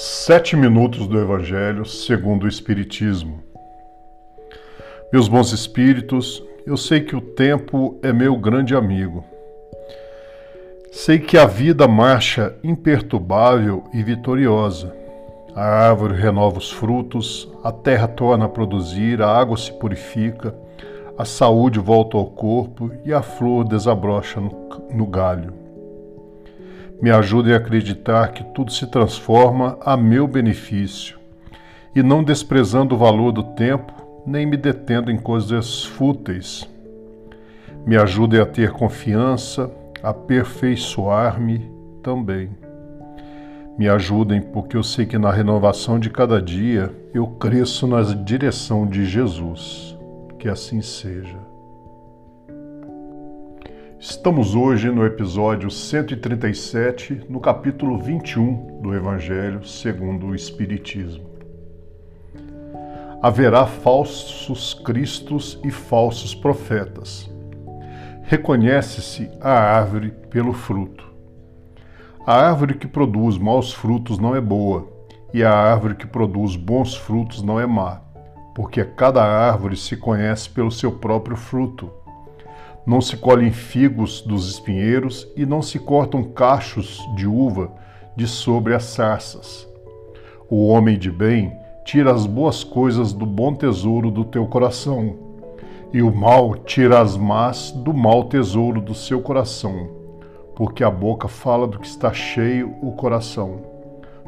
Sete minutos do Evangelho segundo o Espiritismo. Meus bons espíritos, eu sei que o tempo é meu grande amigo. Sei que a vida marcha imperturbável e vitoriosa. A árvore renova os frutos, a terra torna a produzir, a água se purifica, a saúde volta ao corpo e a flor desabrocha no, no galho me ajudem a acreditar que tudo se transforma a meu benefício, e não desprezando o valor do tempo, nem me detendo em coisas fúteis. Me ajudem a ter confiança, a aperfeiçoar-me também. Me ajudem, porque eu sei que na renovação de cada dia eu cresço na direção de Jesus. Que assim seja. Estamos hoje no episódio 137, no capítulo 21 do Evangelho segundo o Espiritismo. Haverá falsos cristos e falsos profetas. Reconhece-se a árvore pelo fruto. A árvore que produz maus frutos não é boa, e a árvore que produz bons frutos não é má, porque cada árvore se conhece pelo seu próprio fruto. Não se colhem figos dos espinheiros e não se cortam cachos de uva de sobre as sarças. O homem de bem tira as boas coisas do bom tesouro do teu coração, e o mal tira as más do mau tesouro do seu coração, porque a boca fala do que está cheio o coração.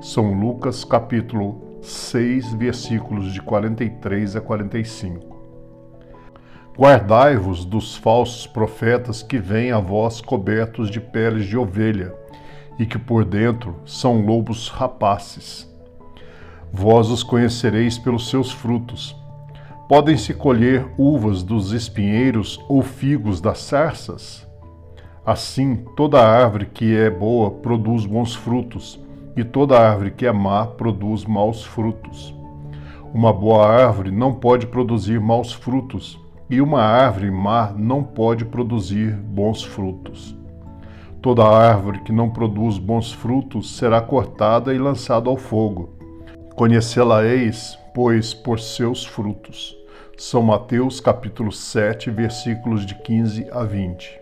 São Lucas capítulo 6, versículos de 43 a 45. Guardai-vos dos falsos profetas que vêm a vós cobertos de peles de ovelha e que por dentro são lobos rapaces. Vós os conhecereis pelos seus frutos. Podem-se colher uvas dos espinheiros ou figos das sarças? Assim, toda árvore que é boa produz bons frutos, e toda árvore que é má produz maus frutos. Uma boa árvore não pode produzir maus frutos, e uma árvore má não pode produzir bons frutos. Toda árvore que não produz bons frutos será cortada e lançada ao fogo. Conhecê-la-eis, pois, por seus frutos. São Mateus capítulo 7, versículos de 15 a 20.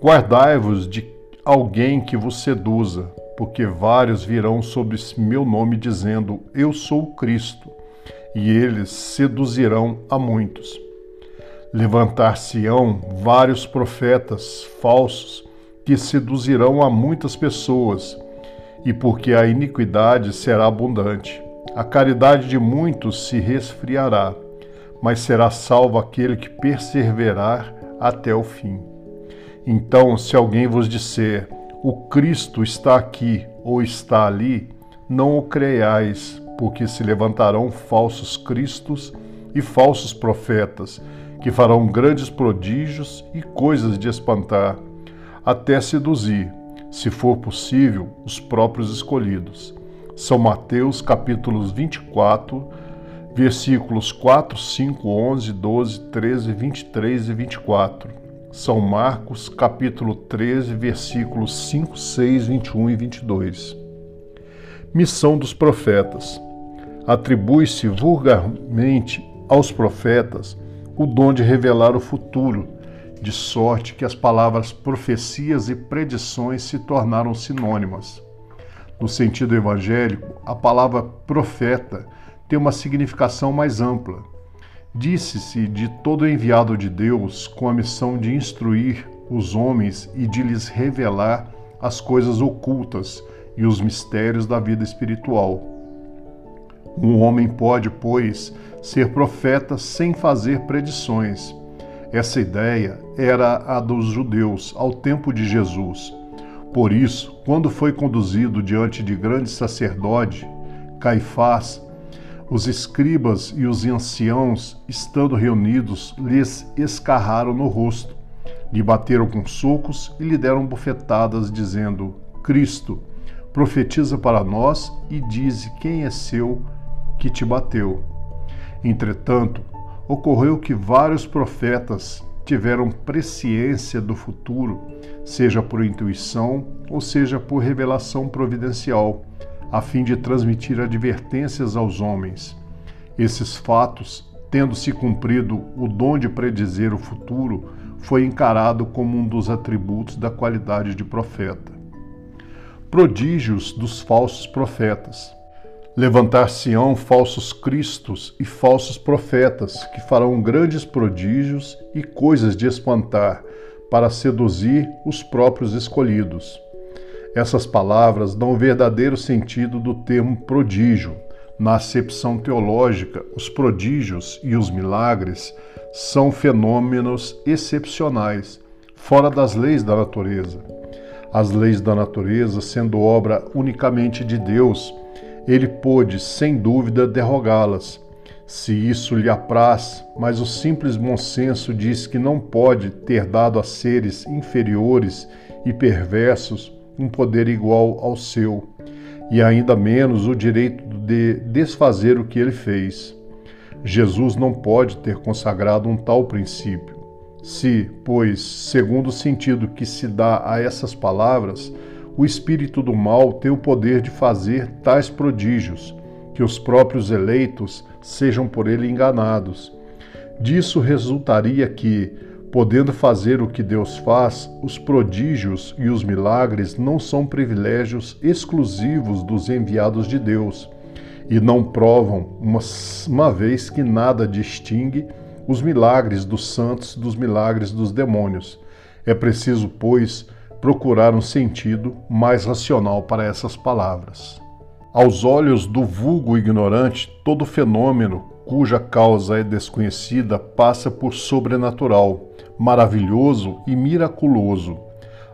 Guardai-vos de alguém que vos seduza, porque vários virão sob meu nome dizendo: Eu sou o Cristo, e eles seduzirão a muitos. Levantar-se-ão vários profetas falsos que seduzirão a muitas pessoas, e porque a iniquidade será abundante, a caridade de muitos se resfriará, mas será salvo aquele que perseverar até o fim. Então, se alguém vos disser, o Cristo está aqui ou está ali, não o creiais, porque se levantarão falsos cristos e falsos profetas, que farão grandes prodígios e coisas de espantar, até seduzir, se for possível, os próprios escolhidos. São Mateus capítulos 24, versículos 4, 5, 11, 12, 13, 23 e 24. São Marcos capítulo 13, versículos 5, 6, 21 e 22. Missão dos profetas. Atribui-se vulgarmente aos profetas o dom de revelar o futuro, de sorte que as palavras profecias e predições se tornaram sinônimas. No sentido evangélico, a palavra profeta tem uma significação mais ampla. Disse-se de todo enviado de Deus com a missão de instruir os homens e de lhes revelar as coisas ocultas e os mistérios da vida espiritual. Um homem pode, pois, ser profeta sem fazer predições. Essa ideia era a dos judeus ao tempo de Jesus. Por isso, quando foi conduzido diante de grande sacerdote, Caifás, os escribas e os anciãos, estando reunidos, lhes escarraram no rosto, lhe bateram com socos e lhe deram bofetadas, dizendo: Cristo, profetiza para nós e dize quem é seu que te bateu. Entretanto, ocorreu que vários profetas tiveram presciência do futuro, seja por intuição ou seja por revelação providencial, a fim de transmitir advertências aos homens. Esses fatos, tendo se cumprido o dom de predizer o futuro, foi encarado como um dos atributos da qualidade de profeta. Prodígios dos falsos profetas. Levantar-se-ão falsos cristos e falsos profetas, que farão grandes prodígios e coisas de espantar, para seduzir os próprios escolhidos. Essas palavras dão o verdadeiro sentido do termo prodígio. Na acepção teológica, os prodígios e os milagres são fenômenos excepcionais, fora das leis da natureza. As leis da natureza, sendo obra unicamente de Deus, ele pôde, sem dúvida, derrogá-las, se isso lhe apraz, mas o simples bom senso diz que não pode ter dado a seres inferiores e perversos um poder igual ao seu, e ainda menos o direito de desfazer o que ele fez. Jesus não pode ter consagrado um tal princípio. Se, pois, segundo o sentido que se dá a essas palavras, o espírito do mal tem o poder de fazer tais prodígios, que os próprios eleitos sejam por ele enganados. Disso resultaria que, podendo fazer o que Deus faz, os prodígios e os milagres não são privilégios exclusivos dos enviados de Deus e não provam, uma, uma vez que nada distingue os milagres dos santos dos milagres dos demônios. É preciso, pois, procurar um sentido mais racional para essas palavras. Aos olhos do vulgo ignorante, todo fenômeno cuja causa é desconhecida passa por sobrenatural, maravilhoso e miraculoso.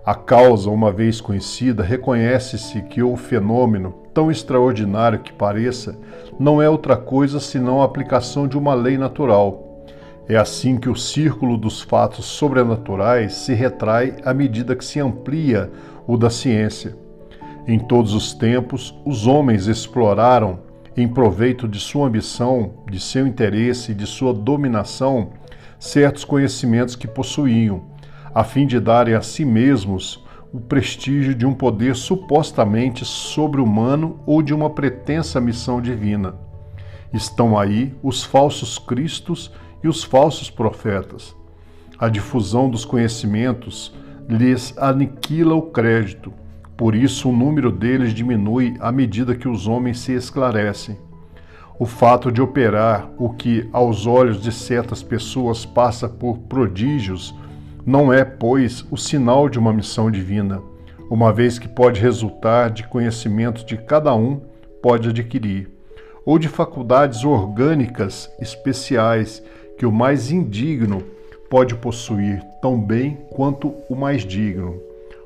A causa, uma vez conhecida, reconhece-se que o fenômeno, tão extraordinário que pareça, não é outra coisa senão a aplicação de uma lei natural. É assim que o círculo dos fatos sobrenaturais se retrai à medida que se amplia o da ciência. Em todos os tempos, os homens exploraram, em proveito de sua ambição, de seu interesse e de sua dominação, certos conhecimentos que possuíam, a fim de darem a si mesmos o prestígio de um poder supostamente sobre-humano ou de uma pretensa missão divina. Estão aí os falsos cristos e os falsos profetas. A difusão dos conhecimentos lhes aniquila o crédito, por isso o número deles diminui à medida que os homens se esclarecem. O fato de operar o que aos olhos de certas pessoas passa por prodígios não é, pois, o sinal de uma missão divina, uma vez que pode resultar de conhecimentos de cada um pode adquirir, ou de faculdades orgânicas especiais que o mais indigno pode possuir tão bem quanto o mais digno.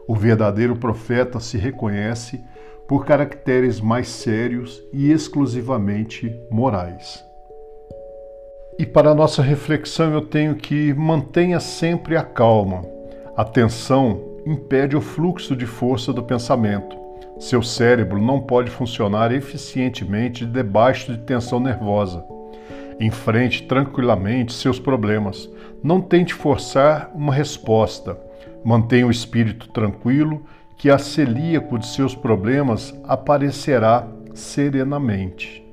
O verdadeiro profeta se reconhece por caracteres mais sérios e exclusivamente morais. E para nossa reflexão eu tenho que mantenha sempre a calma. A tensão impede o fluxo de força do pensamento. Seu cérebro não pode funcionar eficientemente debaixo de tensão nervosa. Enfrente tranquilamente seus problemas. Não tente forçar uma resposta. Mantenha o espírito tranquilo, que a celíaco de seus problemas aparecerá serenamente.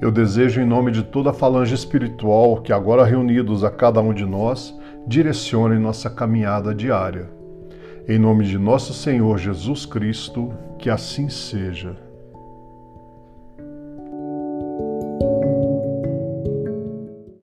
Eu desejo, em nome de toda a falange espiritual que agora reunidos a cada um de nós, direcione nossa caminhada diária. Em nome de nosso Senhor Jesus Cristo, que assim seja.